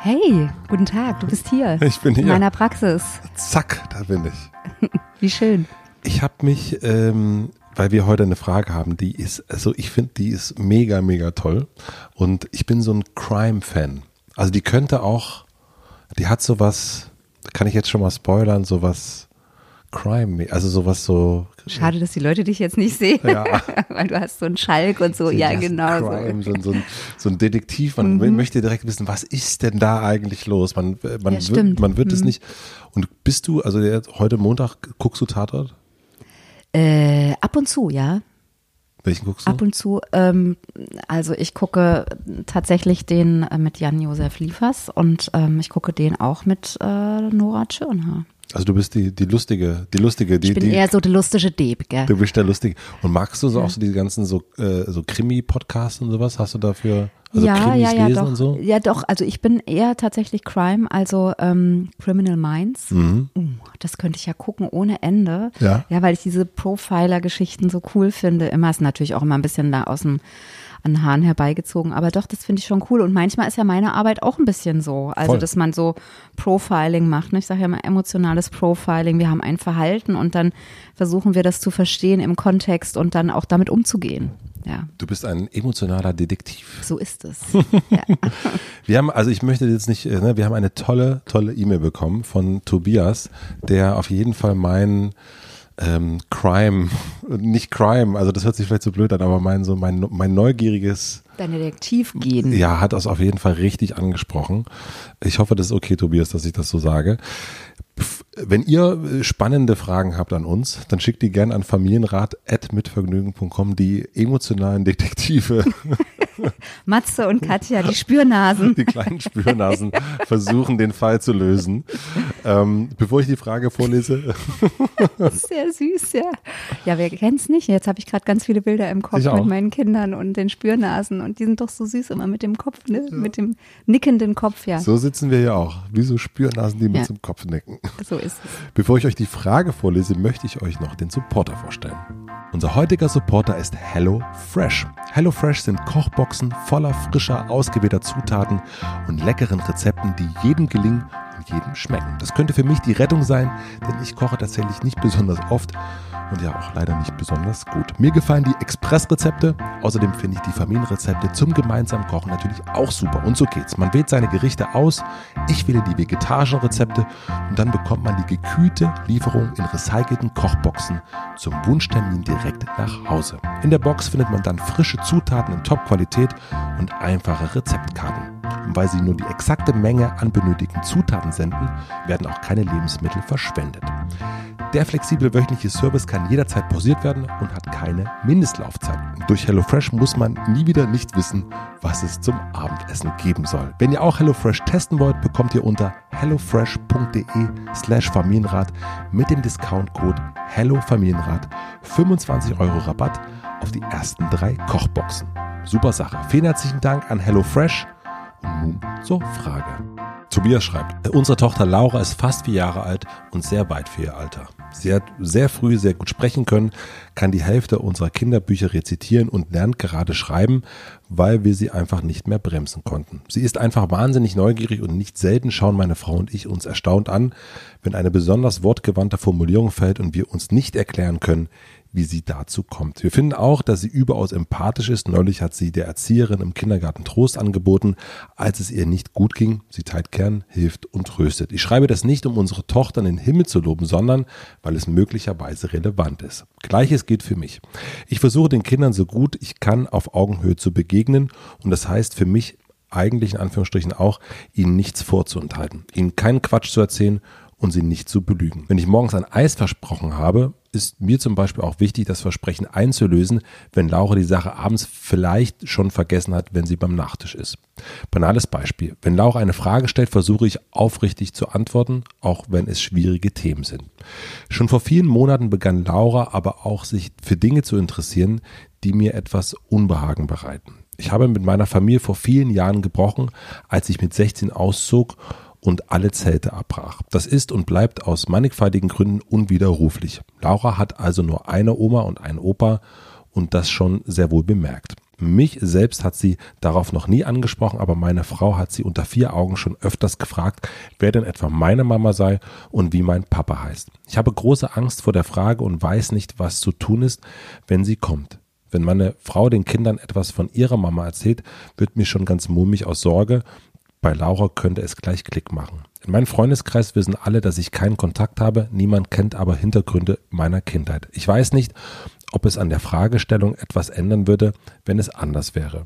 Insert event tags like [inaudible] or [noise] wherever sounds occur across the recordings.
Hey, guten Tag, du bist hier. Ich bin hier. In meiner Praxis. Zack, da bin ich. [laughs] Wie schön. Ich habe mich, ähm, weil wir heute eine Frage haben, die ist, also ich finde, die ist mega, mega toll. Und ich bin so ein Crime-Fan. Also die könnte auch, die hat sowas, kann ich jetzt schon mal spoilern, sowas Crime, also sowas so. Schade, dass die Leute dich jetzt nicht sehen, ja. [laughs] weil du hast so einen Schalk und so, ja genau. Crime, so. So, ein, so ein Detektiv, man mhm. möchte direkt wissen, was ist denn da eigentlich los? Man, man, ja, wird, man wird mhm. es nicht. Und bist du, also der, heute Montag, guckst du Tatort? Äh, ab und zu, ja. Welchen guckst du? Ab und zu. Ähm, also ich gucke tatsächlich den äh, mit Jan-Josef Liefers und ähm, ich gucke den auch mit äh, Nora Tschirnhaar. Also du bist die, die lustige, die lustige, die. Ich bin die, eher so der lustige Deb, gell? Du bist der lustige. Und magst du so auch so die ganzen so, äh, so Krimi-Podcasts und sowas? Hast du dafür also ja, Krimis ja, ja, lesen doch. und so? Ja, doch. Also ich bin eher tatsächlich Crime, also ähm, Criminal Minds. Mhm. Uh, das könnte ich ja gucken ohne Ende. Ja. Ja, weil ich diese Profiler-Geschichten so cool finde. Immer ist natürlich auch immer ein bisschen da aus dem an Haaren herbeigezogen. Aber doch, das finde ich schon cool. Und manchmal ist ja meine Arbeit auch ein bisschen so. Also, Voll. dass man so Profiling macht. Ne? Ich sage ja mal emotionales Profiling. Wir haben ein Verhalten und dann versuchen wir das zu verstehen im Kontext und dann auch damit umzugehen. Ja. Du bist ein emotionaler Detektiv. So ist es. [laughs] ja. Wir haben, also ich möchte jetzt nicht, ne, wir haben eine tolle, tolle E-Mail bekommen von Tobias, der auf jeden Fall meinen ähm, Crime, [laughs] nicht Crime, also das hört sich vielleicht so blöd an, aber mein so mein, mein neugieriges Dein Detektivgehen. Ja, hat das auf jeden Fall richtig angesprochen. Ich hoffe, das ist okay, Tobias, dass ich das so sage. Wenn ihr spannende Fragen habt an uns, dann schickt die gerne an familienrat.mitvergnügen.com, die emotionalen Detektive. [laughs] Matze und Katja, die Spürnasen. Die kleinen Spürnasen [laughs] versuchen den Fall zu lösen. Ähm, bevor ich die Frage vorlese. [laughs] Sehr süß, ja. Ja, wer kennt's nicht? Jetzt habe ich gerade ganz viele Bilder im Kopf mit meinen Kindern und den Spürnasen und die sind doch so süß immer mit dem Kopf, ne? Ja. mit dem nickenden Kopf, ja. So sitzen wir ja auch, wie so Spürnasen, die mit ja. dem Kopf nicken. So ist es. Bevor ich euch die Frage vorlese, möchte ich euch noch den Supporter vorstellen. Unser heutiger Supporter ist Hello Fresh. Hello Fresh sind Kochboxen voller frischer, ausgewählter Zutaten und leckeren Rezepten, die jedem gelingen jedem schmecken. Das könnte für mich die Rettung sein, denn ich koche tatsächlich nicht besonders oft und ja auch leider nicht besonders gut. Mir gefallen die Expressrezepte, außerdem finde ich die Familienrezepte zum gemeinsamen Kochen natürlich auch super. Und so geht's. Man wählt seine Gerichte aus, ich wähle die vegetarischen Rezepte und dann bekommt man die gekühlte Lieferung in recycelten Kochboxen zum Wunschtermin direkt nach Hause. In der Box findet man dann frische Zutaten in Top-Qualität und einfache Rezeptkarten. Und weil sie nur die exakte Menge an benötigten Zutaten senden, werden auch keine Lebensmittel verschwendet. Der flexible wöchentliche Service kann jederzeit pausiert werden und hat keine Mindestlaufzeit. Durch HelloFresh muss man nie wieder nicht wissen, was es zum Abendessen geben soll. Wenn ihr auch HelloFresh testen wollt, bekommt ihr unter hellofresh.de slash Familienrat mit dem Discountcode HelloFamilienrat 25 Euro Rabatt auf die ersten drei Kochboxen. Super Sache. Vielen herzlichen Dank an HelloFresh. Zur Frage. Tobias schreibt, unsere Tochter Laura ist fast vier Jahre alt und sehr weit für ihr Alter. Sie hat sehr früh sehr gut sprechen können, kann die Hälfte unserer Kinderbücher rezitieren und lernt gerade schreiben, weil wir sie einfach nicht mehr bremsen konnten. Sie ist einfach wahnsinnig neugierig und nicht selten schauen meine Frau und ich uns erstaunt an, wenn eine besonders wortgewandte Formulierung fällt und wir uns nicht erklären können, wie sie dazu kommt. Wir finden auch, dass sie überaus empathisch ist. Neulich hat sie der Erzieherin im Kindergarten Trost angeboten, als es ihr nicht gut ging. Sie teilt Kern, hilft und tröstet. Ich schreibe das nicht, um unsere Tochter in den Himmel zu loben, sondern weil es möglicherweise relevant ist. Gleiches gilt für mich. Ich versuche den Kindern so gut ich kann auf Augenhöhe zu begegnen und das heißt für mich eigentlich in Anführungsstrichen auch, ihnen nichts vorzuenthalten, ihnen keinen Quatsch zu erzählen und sie nicht zu belügen. Wenn ich morgens ein Eis versprochen habe, ist mir zum Beispiel auch wichtig, das Versprechen einzulösen, wenn Laura die Sache abends vielleicht schon vergessen hat, wenn sie beim Nachtisch ist. Banales Beispiel. Wenn Laura eine Frage stellt, versuche ich aufrichtig zu antworten, auch wenn es schwierige Themen sind. Schon vor vielen Monaten begann Laura aber auch sich für Dinge zu interessieren, die mir etwas Unbehagen bereiten. Ich habe mit meiner Familie vor vielen Jahren gebrochen, als ich mit 16 auszog und alle Zelte abbrach. Das ist und bleibt aus mannigfaltigen Gründen unwiderruflich. Laura hat also nur eine Oma und einen Opa und das schon sehr wohl bemerkt. Mich selbst hat sie darauf noch nie angesprochen, aber meine Frau hat sie unter vier Augen schon öfters gefragt, wer denn etwa meine Mama sei und wie mein Papa heißt. Ich habe große Angst vor der Frage und weiß nicht, was zu tun ist, wenn sie kommt. Wenn meine Frau den Kindern etwas von ihrer Mama erzählt, wird mir schon ganz mulmig aus Sorge, bei Laura könnte es gleich Klick machen. In meinem Freundeskreis wissen alle, dass ich keinen Kontakt habe, niemand kennt aber Hintergründe meiner Kindheit. Ich weiß nicht, ob es an der Fragestellung etwas ändern würde, wenn es anders wäre.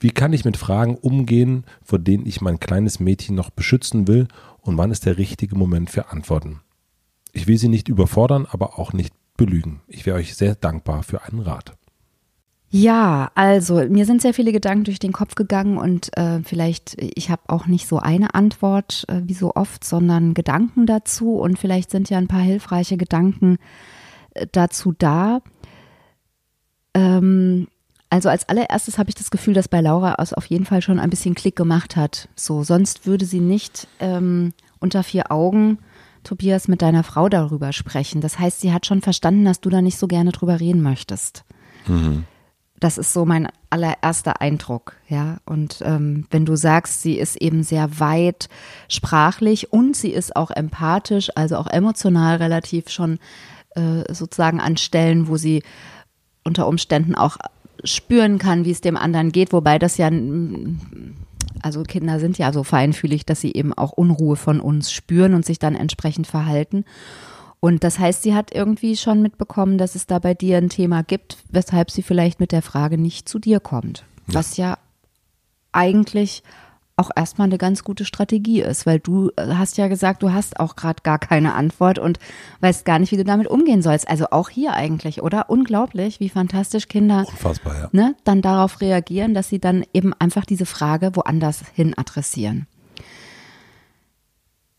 Wie kann ich mit Fragen umgehen, vor denen ich mein kleines Mädchen noch beschützen will und wann ist der richtige Moment für Antworten? Ich will sie nicht überfordern, aber auch nicht belügen. Ich wäre euch sehr dankbar für einen Rat. Ja, also mir sind sehr viele Gedanken durch den Kopf gegangen und äh, vielleicht, ich habe auch nicht so eine Antwort äh, wie so oft, sondern Gedanken dazu und vielleicht sind ja ein paar hilfreiche Gedanken äh, dazu da. Ähm, also als allererstes habe ich das Gefühl, dass bei Laura es auf jeden Fall schon ein bisschen Klick gemacht hat. So, sonst würde sie nicht ähm, unter vier Augen Tobias mit deiner Frau darüber sprechen. Das heißt, sie hat schon verstanden, dass du da nicht so gerne drüber reden möchtest. Mhm das ist so mein allererster Eindruck, ja. Und ähm, wenn du sagst, sie ist eben sehr weit sprachlich und sie ist auch empathisch, also auch emotional relativ schon äh, sozusagen an Stellen, wo sie unter Umständen auch spüren kann, wie es dem anderen geht, wobei das ja, also Kinder sind ja so feinfühlig, dass sie eben auch Unruhe von uns spüren und sich dann entsprechend verhalten. Und das heißt, sie hat irgendwie schon mitbekommen, dass es da bei dir ein Thema gibt, weshalb sie vielleicht mit der Frage nicht zu dir kommt. Ja. Was ja eigentlich auch erstmal eine ganz gute Strategie ist, weil du äh, hast ja gesagt, du hast auch gerade gar keine Antwort und weißt gar nicht, wie du damit umgehen sollst. Also auch hier eigentlich, oder? Unglaublich, wie fantastisch Kinder ja. ne, dann darauf reagieren, dass sie dann eben einfach diese Frage woanders hin adressieren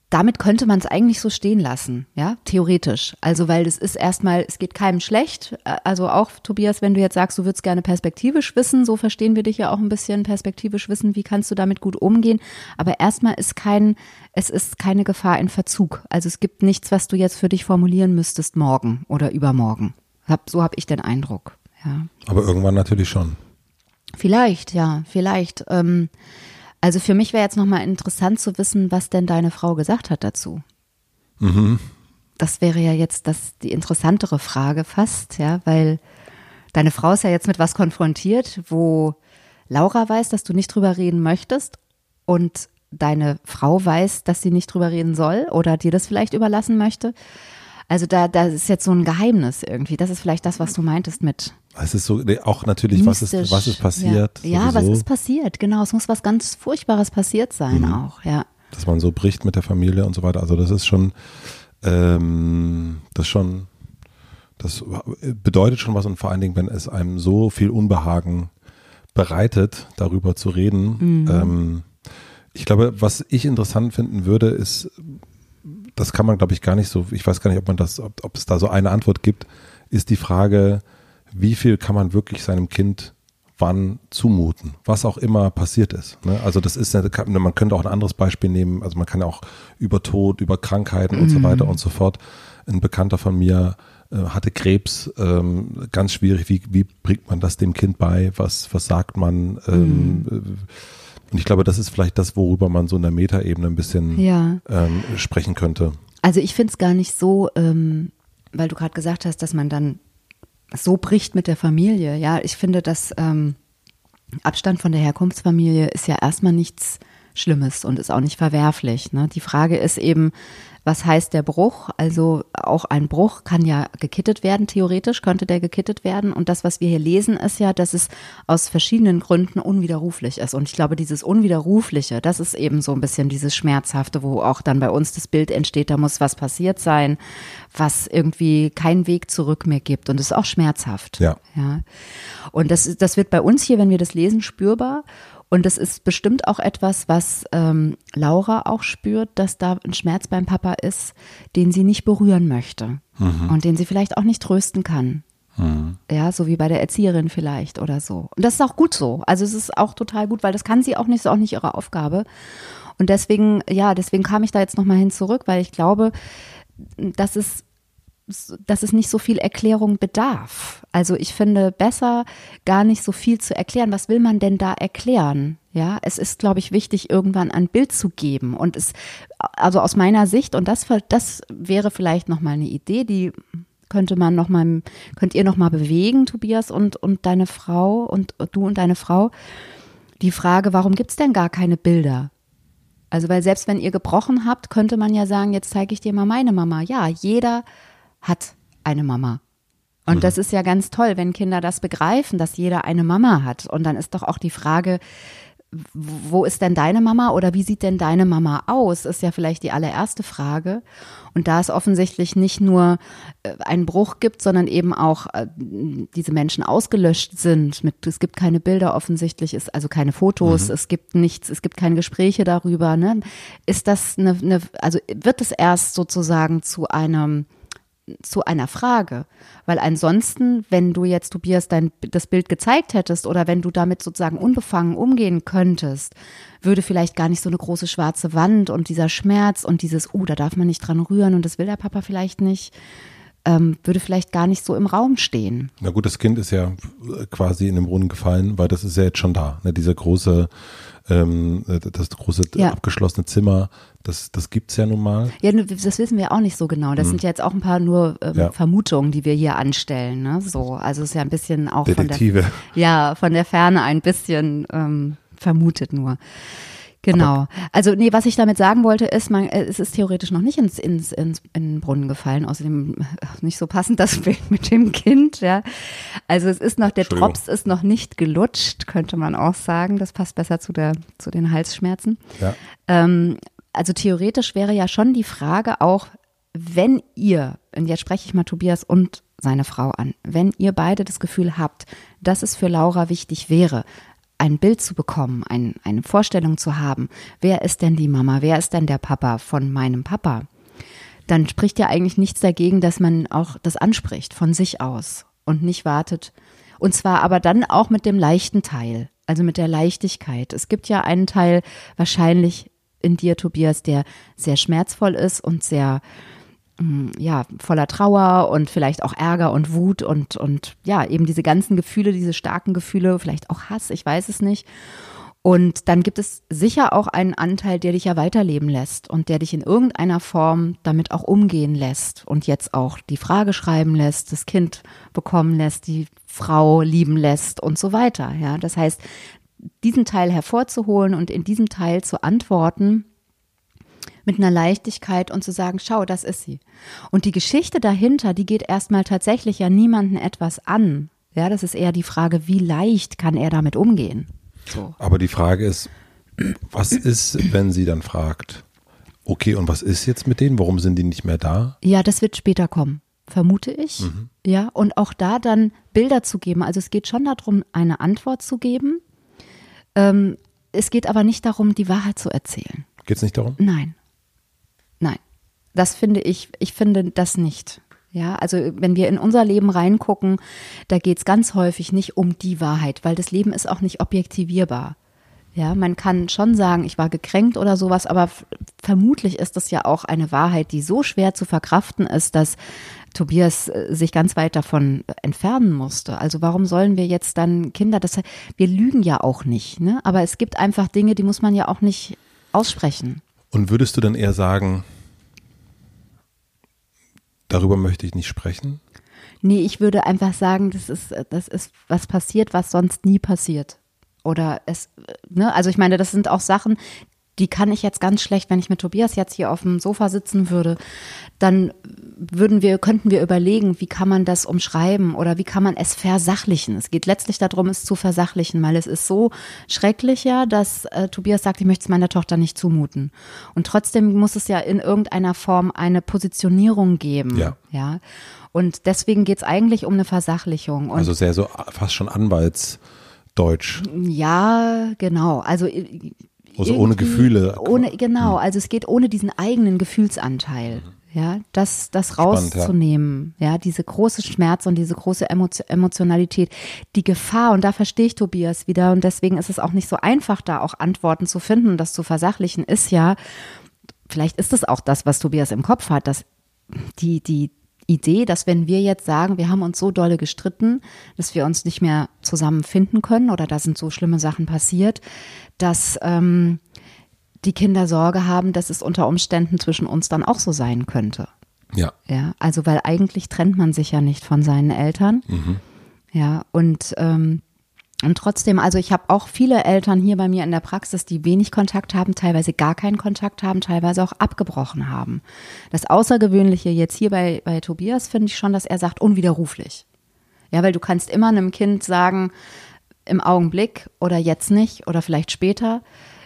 damit könnte man es eigentlich so stehen lassen, ja, theoretisch. Also, weil es ist erstmal, es geht keinem schlecht. Also auch, Tobias, wenn du jetzt sagst, du würdest gerne perspektivisch wissen, so verstehen wir dich ja auch ein bisschen perspektivisch wissen, wie kannst du damit gut umgehen. Aber erstmal ist kein, es ist keine Gefahr in Verzug. Also es gibt nichts, was du jetzt für dich formulieren müsstest morgen oder übermorgen. so habe ich den Eindruck, ja. Aber irgendwann natürlich schon. Vielleicht, ja, vielleicht. Ähm, also für mich wäre jetzt nochmal interessant zu wissen, was denn deine Frau gesagt hat dazu. Mhm. Das wäre ja jetzt das, die interessantere Frage fast, ja, weil deine Frau ist ja jetzt mit was konfrontiert, wo Laura weiß, dass du nicht drüber reden möchtest und deine Frau weiß, dass sie nicht drüber reden soll oder dir das vielleicht überlassen möchte. Also da, da ist jetzt so ein Geheimnis irgendwie. Das ist vielleicht das, was du meintest mit es ist so, auch natürlich, was ist, was ist passiert. Ja, ja was ist passiert, genau. Es muss was ganz Furchtbares passiert sein mhm. auch, ja. Dass man so bricht mit der Familie und so weiter. Also das ist schon, ähm, das schon, das bedeutet schon was und vor allen Dingen, wenn es einem so viel Unbehagen bereitet, darüber zu reden. Mhm. Ähm, ich glaube, was ich interessant finden würde, ist, das kann man, glaube ich, gar nicht so, ich weiß gar nicht, ob man das, ob, ob es da so eine Antwort gibt, ist die Frage, wie viel kann man wirklich seinem Kind wann zumuten, was auch immer passiert ist. Ne? Also das ist, man könnte auch ein anderes Beispiel nehmen, also man kann ja auch über Tod, über Krankheiten mhm. und so mhm. weiter und so fort. Ein Bekannter von mir äh, hatte Krebs, ähm, ganz schwierig, wie, wie bringt man das dem Kind bei, was, was sagt man? Ähm, mhm. Und ich glaube, das ist vielleicht das, worüber man so in der Metaebene ein bisschen ja. ähm, sprechen könnte. Also ich finde es gar nicht so, ähm, weil du gerade gesagt hast, dass man dann so bricht mit der Familie. Ja, ich finde, dass ähm, Abstand von der Herkunftsfamilie ist ja erstmal nichts Schlimmes und ist auch nicht verwerflich. Ne? Die Frage ist eben, was heißt der Bruch? Also auch ein Bruch kann ja gekittet werden, theoretisch könnte der gekittet werden. Und das, was wir hier lesen, ist ja, dass es aus verschiedenen Gründen unwiderruflich ist. Und ich glaube, dieses Unwiderrufliche, das ist eben so ein bisschen dieses Schmerzhafte, wo auch dann bei uns das Bild entsteht, da muss was passiert sein, was irgendwie keinen Weg zurück mehr gibt. Und es ist auch schmerzhaft. Ja. ja. Und das, das wird bei uns hier, wenn wir das lesen, spürbar. Und das ist bestimmt auch etwas, was ähm, Laura auch spürt, dass da ein Schmerz beim Papa ist, den sie nicht berühren möchte mhm. und den sie vielleicht auch nicht trösten kann. Mhm. Ja, so wie bei der Erzieherin vielleicht oder so. Und das ist auch gut so. Also es ist auch total gut, weil das kann sie auch nicht, ist auch nicht ihre Aufgabe. Und deswegen, ja, deswegen kam ich da jetzt nochmal hin zurück, weil ich glaube, dass es dass es nicht so viel Erklärung bedarf. Also ich finde besser, gar nicht so viel zu erklären. Was will man denn da erklären? Ja, es ist, glaube ich, wichtig, irgendwann ein Bild zu geben. Und es, also aus meiner Sicht, und das, das wäre vielleicht nochmal eine Idee, die könnte man noch mal, könnt ihr noch mal bewegen, Tobias und, und deine Frau und du und deine Frau. Die Frage, warum gibt es denn gar keine Bilder? Also, weil selbst wenn ihr gebrochen habt, könnte man ja sagen, jetzt zeige ich dir mal meine Mama. Ja, jeder hat eine Mama. Und mhm. das ist ja ganz toll, wenn Kinder das begreifen, dass jeder eine Mama hat. Und dann ist doch auch die Frage, wo ist denn deine Mama oder wie sieht denn deine Mama aus, ist ja vielleicht die allererste Frage. Und da es offensichtlich nicht nur äh, einen Bruch gibt, sondern eben auch äh, diese Menschen ausgelöscht sind, mit, es gibt keine Bilder offensichtlich, ist also keine Fotos, mhm. es gibt nichts, es gibt keine Gespräche darüber, ne? Ist das eine, eine also wird es erst sozusagen zu einem zu einer Frage. Weil ansonsten, wenn du jetzt, Tobias, dein, das Bild gezeigt hättest oder wenn du damit sozusagen unbefangen umgehen könntest, würde vielleicht gar nicht so eine große schwarze Wand und dieser Schmerz und dieses, oh, da darf man nicht dran rühren und das will der Papa vielleicht nicht, ähm, würde vielleicht gar nicht so im Raum stehen. Na gut, das Kind ist ja quasi in den Brunnen gefallen, weil das ist ja jetzt schon da. Ne? Dieser große ähm, das große ja. abgeschlossene Zimmer, das, das gibt es ja nun mal. Ja, das wissen wir auch nicht so genau. Das hm. sind ja jetzt auch ein paar nur ähm, ja. Vermutungen, die wir hier anstellen. Ne? So, also es ist ja ein bisschen auch Detektive. von der, ja, von der Ferne ein bisschen ähm, vermutet nur. Genau. Also nee, was ich damit sagen wollte, ist, man, äh, es ist theoretisch noch nicht ins, ins, ins in den Brunnen gefallen. Außerdem äh, nicht so passend das Bild mit dem Kind. Ja, also es ist noch der Drops ist noch nicht gelutscht, könnte man auch sagen. Das passt besser zu der zu den Halsschmerzen. Ja. Ähm, also theoretisch wäre ja schon die Frage auch, wenn ihr, und jetzt spreche ich mal Tobias und seine Frau an, wenn ihr beide das Gefühl habt, dass es für Laura wichtig wäre, ein Bild zu bekommen, ein, eine Vorstellung zu haben, wer ist denn die Mama, wer ist denn der Papa von meinem Papa, dann spricht ja eigentlich nichts dagegen, dass man auch das anspricht von sich aus und nicht wartet. Und zwar aber dann auch mit dem leichten Teil, also mit der Leichtigkeit. Es gibt ja einen Teil wahrscheinlich in dir, Tobias, der sehr schmerzvoll ist und sehr ja, voller Trauer und vielleicht auch Ärger und Wut und, und ja, eben diese ganzen Gefühle, diese starken Gefühle, vielleicht auch Hass, ich weiß es nicht. Und dann gibt es sicher auch einen Anteil, der dich ja weiterleben lässt und der dich in irgendeiner Form damit auch umgehen lässt und jetzt auch die Frage schreiben lässt, das Kind bekommen lässt, die Frau lieben lässt und so weiter. Ja, das heißt, diesen Teil hervorzuholen und in diesem Teil zu antworten, mit einer Leichtigkeit und zu sagen, schau, das ist sie. Und die Geschichte dahinter, die geht erstmal tatsächlich ja niemanden etwas an. Ja, das ist eher die Frage, wie leicht kann er damit umgehen? So. Aber die Frage ist, was ist, wenn sie dann fragt, okay, und was ist jetzt mit denen? Warum sind die nicht mehr da? Ja, das wird später kommen, vermute ich. Mhm. Ja, und auch da dann Bilder zu geben. Also es geht schon darum, eine Antwort zu geben. Ähm, es geht aber nicht darum, die Wahrheit zu erzählen. Geht es nicht darum? Nein. Nein, das finde ich, ich finde das nicht. Ja, also wenn wir in unser Leben reingucken, da geht es ganz häufig nicht um die Wahrheit, weil das Leben ist auch nicht objektivierbar. Ja, man kann schon sagen, ich war gekränkt oder sowas, aber vermutlich ist das ja auch eine Wahrheit, die so schwer zu verkraften ist, dass Tobias äh, sich ganz weit davon entfernen musste. Also warum sollen wir jetzt dann Kinder, das, wir lügen ja auch nicht, ne? Aber es gibt einfach Dinge, die muss man ja auch nicht aussprechen. Und würdest du dann eher sagen, darüber möchte ich nicht sprechen? Nee, ich würde einfach sagen, das ist, das ist was passiert, was sonst nie passiert. Oder es, ne, also ich meine, das sind auch Sachen, die kann ich jetzt ganz schlecht, wenn ich mit Tobias jetzt hier auf dem Sofa sitzen würde, dann würden wir, könnten wir überlegen, wie kann man das umschreiben oder wie kann man es versachlichen. Es geht letztlich darum, es zu versachlichen, weil es ist so schrecklich ja, dass äh, Tobias sagt, ich möchte es meiner Tochter nicht zumuten. Und trotzdem muss es ja in irgendeiner Form eine Positionierung geben. Ja. ja? Und deswegen geht es eigentlich um eine Versachlichung. Und also sehr so fast schon Anwaltsdeutsch. Ja, genau. Also also ohne Gefühle. Ohne, genau, hm. also es geht ohne diesen eigenen Gefühlsanteil. Ja, das, das rauszunehmen, ja. ja. diese große Schmerz und diese große Emotionalität, die Gefahr, und da verstehe ich Tobias wieder, und deswegen ist es auch nicht so einfach, da auch Antworten zu finden, das zu versachlichen, ist ja, vielleicht ist es auch das, was Tobias im Kopf hat, dass die, die, Idee, dass wenn wir jetzt sagen, wir haben uns so dolle gestritten, dass wir uns nicht mehr zusammenfinden können oder da sind so schlimme Sachen passiert, dass ähm, die Kinder Sorge haben, dass es unter Umständen zwischen uns dann auch so sein könnte. Ja. Ja, also weil eigentlich trennt man sich ja nicht von seinen Eltern. Mhm. Ja, und ähm, und trotzdem, also ich habe auch viele Eltern hier bei mir in der Praxis, die wenig Kontakt haben, teilweise gar keinen Kontakt haben, teilweise auch abgebrochen haben. Das Außergewöhnliche jetzt hier bei, bei Tobias finde ich schon, dass er sagt, unwiderruflich. Ja, weil du kannst immer einem Kind sagen, im Augenblick oder jetzt nicht oder vielleicht später.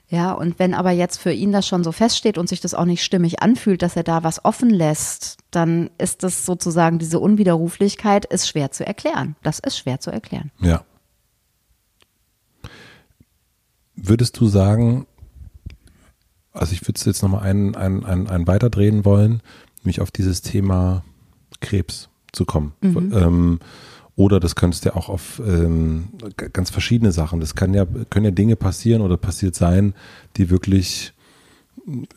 Ja, und wenn aber jetzt für ihn das schon so feststeht und sich das auch nicht stimmig anfühlt, dass er da was offen lässt, dann ist das sozusagen diese Unwiderruflichkeit ist schwer zu erklären. Das ist schwer zu erklären. Ja. Würdest du sagen, also ich würde es jetzt nochmal einen, einen, einen, einen weiterdrehen wollen, mich auf dieses Thema Krebs zu kommen. Mhm. Ähm, oder das könntest ja auch auf ähm, ganz verschiedene Sachen. Das kann ja, können ja Dinge passieren oder passiert sein, die wirklich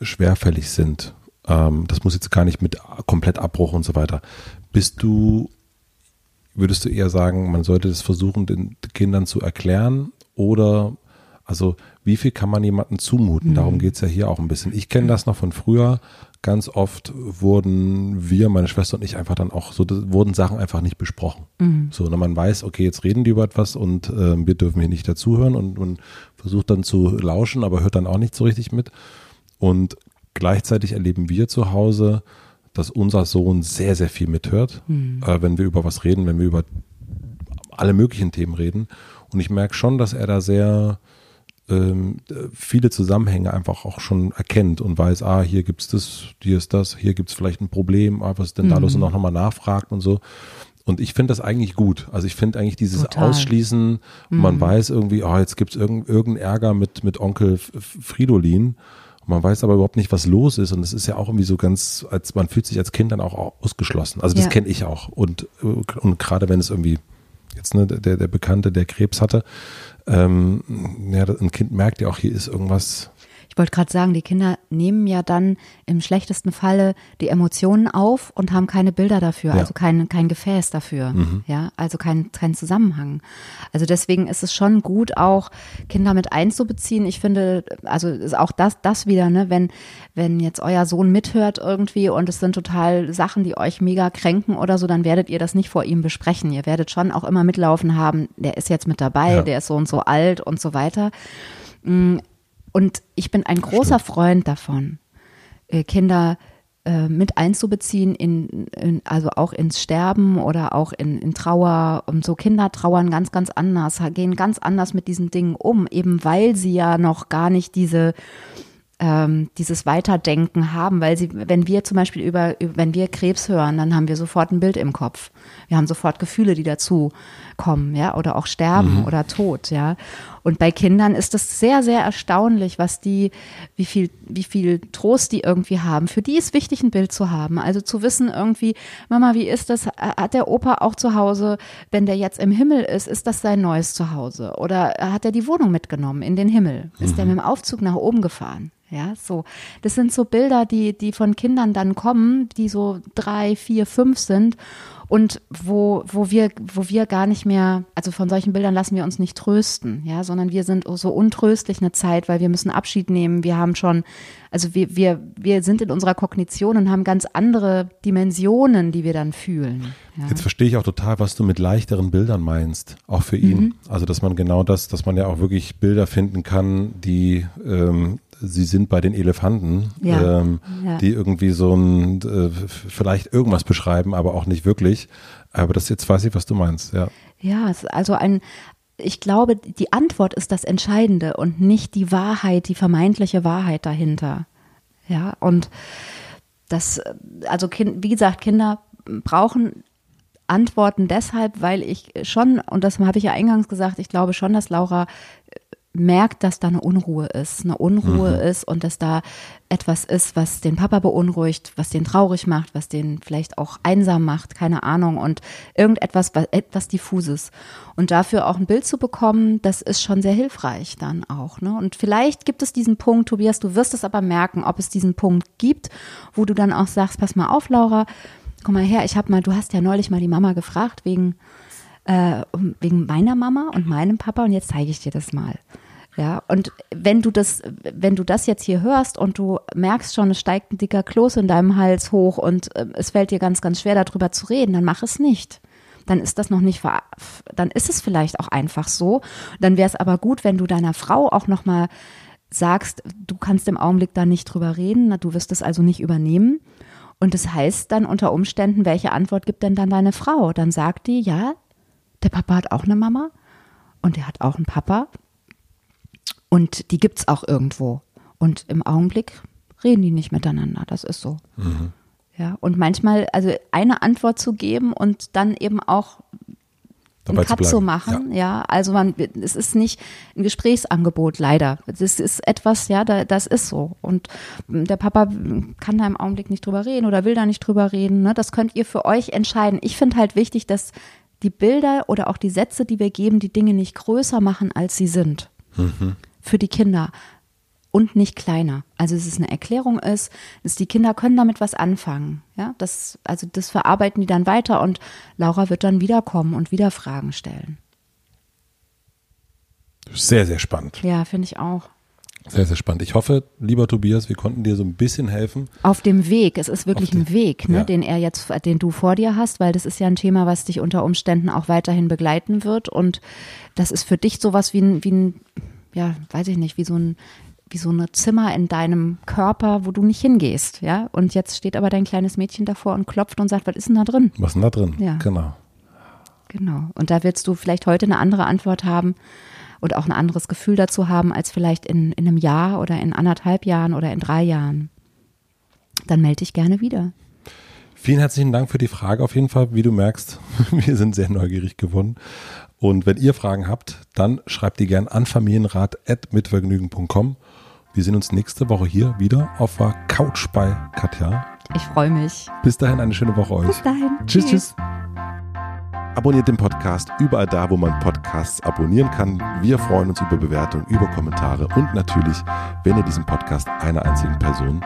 schwerfällig sind. Ähm, das muss jetzt gar nicht mit komplett Abbruch und so weiter. Bist du, würdest du eher sagen, man sollte das versuchen, den Kindern zu erklären oder also wie viel kann man jemandem zumuten? Mhm. Darum geht's ja hier auch ein bisschen. Ich kenne das noch von früher. Ganz oft wurden wir, meine Schwester und ich, einfach dann auch so, wurden Sachen einfach nicht besprochen. Mhm. So, und man weiß, okay, jetzt reden die über etwas und äh, wir dürfen hier nicht dazuhören und man versucht dann zu lauschen, aber hört dann auch nicht so richtig mit. Und gleichzeitig erleben wir zu Hause, dass unser Sohn sehr, sehr viel mithört, mhm. äh, wenn wir über was reden, wenn wir über alle möglichen Themen reden. Und ich merke schon, dass er da sehr, ähm, viele Zusammenhänge einfach auch schon erkennt und weiß, ah, hier gibt's das, hier ist das, hier gibt's vielleicht ein Problem, ah, was ist denn da los und auch nochmal nachfragt und so. Und ich finde das eigentlich gut. Also ich finde eigentlich dieses Total. Ausschließen, mhm. man weiß irgendwie, oh, jetzt gibt's irgendeinen irgendein Ärger mit, mit Onkel Fridolin. Man weiß aber überhaupt nicht, was los ist. Und es ist ja auch irgendwie so ganz, als man fühlt sich als Kind dann auch ausgeschlossen. Also das ja. kenne ich auch. Und, und gerade wenn es irgendwie jetzt ne, der, der Bekannte, der Krebs hatte, ähm, ja, ein Kind merkt ja auch, hier ist irgendwas ich wollte gerade sagen, die Kinder nehmen ja dann im schlechtesten Falle die Emotionen auf und haben keine Bilder dafür, ja. also kein, kein Gefäß dafür, mhm. ja, also kein, kein Zusammenhang. Also deswegen ist es schon gut, auch Kinder mit einzubeziehen. Ich finde, also ist auch das, das wieder, ne, wenn, wenn jetzt euer Sohn mithört irgendwie und es sind total Sachen, die euch mega kränken oder so, dann werdet ihr das nicht vor ihm besprechen. Ihr werdet schon auch immer mitlaufen haben, der ist jetzt mit dabei, ja. der ist so und so alt und so weiter. Und ich bin ein großer Stimmt. Freund davon, äh, Kinder äh, mit einzubeziehen, in, in, also auch ins Sterben oder auch in, in Trauer. Und so Kinder trauern ganz, ganz anders, gehen ganz anders mit diesen Dingen um, eben weil sie ja noch gar nicht diese ähm, dieses Weiterdenken haben, weil sie, wenn wir zum Beispiel über, wenn wir Krebs hören, dann haben wir sofort ein Bild im Kopf. Wir haben sofort Gefühle, die dazu kommen, ja, oder auch Sterben mhm. oder Tod, ja. Und bei Kindern ist es sehr, sehr erstaunlich, was die, wie viel, wie viel Trost die irgendwie haben. Für die ist wichtig, ein Bild zu haben. Also zu wissen irgendwie, Mama, wie ist das? Hat der Opa auch zu Hause, wenn der jetzt im Himmel ist, ist das sein neues Zuhause? Oder hat er die Wohnung mitgenommen in den Himmel? Ist mhm. der mit dem Aufzug nach oben gefahren? Ja, so. Das sind so Bilder, die, die von Kindern dann kommen, die so drei, vier, fünf sind und wo, wo wir, wo wir gar nicht mehr, also von solchen Bildern lassen wir uns nicht trösten, ja, sondern wir sind so untröstlich eine Zeit, weil wir müssen Abschied nehmen. Wir haben schon, also wir, wir, wir sind in unserer Kognition und haben ganz andere Dimensionen, die wir dann fühlen. Ja. Jetzt verstehe ich auch total, was du mit leichteren Bildern meinst, auch für ihn. Mhm. Also, dass man genau das, dass man ja auch wirklich Bilder finden kann, die ähm, sie sind bei den Elefanten, ja, ähm, ja. die irgendwie so ein, äh, vielleicht irgendwas beschreiben, aber auch nicht wirklich. Aber das jetzt weiß ich, was du meinst, ja. Ja, also ein, ich glaube, die Antwort ist das Entscheidende und nicht die Wahrheit, die vermeintliche Wahrheit dahinter. Ja, und das, also kind, wie gesagt, Kinder brauchen Antworten deshalb, weil ich schon, und das habe ich ja eingangs gesagt, ich glaube schon, dass Laura merkt, dass da eine Unruhe ist, eine Unruhe mhm. ist und dass da etwas ist, was den Papa beunruhigt, was den traurig macht, was den vielleicht auch einsam macht, keine Ahnung und irgendetwas, etwas diffuses. Und dafür auch ein Bild zu bekommen, das ist schon sehr hilfreich dann auch. Ne? Und vielleicht gibt es diesen Punkt, Tobias, du wirst es aber merken, ob es diesen Punkt gibt, wo du dann auch sagst, pass mal auf, Laura, komm mal her, ich habe mal, du hast ja neulich mal die Mama gefragt wegen äh, wegen meiner Mama und meinem Papa und jetzt zeige ich dir das mal. Ja, und wenn du das, wenn du das jetzt hier hörst und du merkst schon, es steigt ein dicker Kloß in deinem Hals hoch und äh, es fällt dir ganz, ganz schwer darüber zu reden, dann mach es nicht. Dann ist das noch nicht, dann ist es vielleicht auch einfach so. Dann wäre es aber gut, wenn du deiner Frau auch nochmal sagst, du kannst im Augenblick da nicht drüber reden, du wirst es also nicht übernehmen. Und das heißt dann unter Umständen, welche Antwort gibt denn dann deine Frau? Dann sagt die, ja, der Papa hat auch eine Mama und der hat auch einen Papa und die gibt es auch irgendwo. Und im Augenblick reden die nicht miteinander. Das ist so. Mhm. Ja, und manchmal, also eine Antwort zu geben und dann eben auch einen Cut zu, zu machen, ja. ja. also man, es ist nicht ein Gesprächsangebot, leider. Das ist etwas, ja, da, das ist so. Und der Papa kann da im Augenblick nicht drüber reden oder will da nicht drüber reden. Ne? Das könnt ihr für euch entscheiden. Ich finde halt wichtig, dass die Bilder oder auch die Sätze, die wir geben, die Dinge nicht größer machen, als sie sind. Mhm für die Kinder und nicht kleiner. Also es eine Erklärung ist, dass die Kinder können damit was anfangen. Ja, das, also das verarbeiten die dann weiter und Laura wird dann wiederkommen und wieder Fragen stellen. Sehr, sehr spannend. Ja, finde ich auch. Sehr, sehr spannend. Ich hoffe, lieber Tobias, wir konnten dir so ein bisschen helfen. Auf dem Weg. Es ist wirklich ein Weg, ne, ja. den er jetzt, den du vor dir hast, weil das ist ja ein Thema, was dich unter Umständen auch weiterhin begleiten wird. Und das ist für dich sowas wie ein, wie ein ja, weiß ich nicht, wie so ein wie so ein Zimmer in deinem Körper, wo du nicht hingehst, ja. Und jetzt steht aber dein kleines Mädchen davor und klopft und sagt, was ist denn da drin? Was ist denn da drin? Ja. Genau. Genau. Und da willst du vielleicht heute eine andere Antwort haben und auch ein anderes Gefühl dazu haben, als vielleicht in, in einem Jahr oder in anderthalb Jahren oder in drei Jahren. Dann melde dich gerne wieder. Vielen herzlichen Dank für die Frage auf jeden Fall. Wie du merkst, [laughs] wir sind sehr neugierig geworden. Und wenn ihr Fragen habt, dann schreibt die gerne an familienrat.mitvergnügen.com. Wir sehen uns nächste Woche hier wieder auf der Couch bei Katja. Ich freue mich. Bis dahin eine schöne Woche euch. Bis dahin. Tschüss, tschüss. Abonniert den Podcast überall da, wo man Podcasts abonnieren kann. Wir freuen uns über Bewertungen, über Kommentare und natürlich, wenn ihr diesen Podcast einer einzigen Person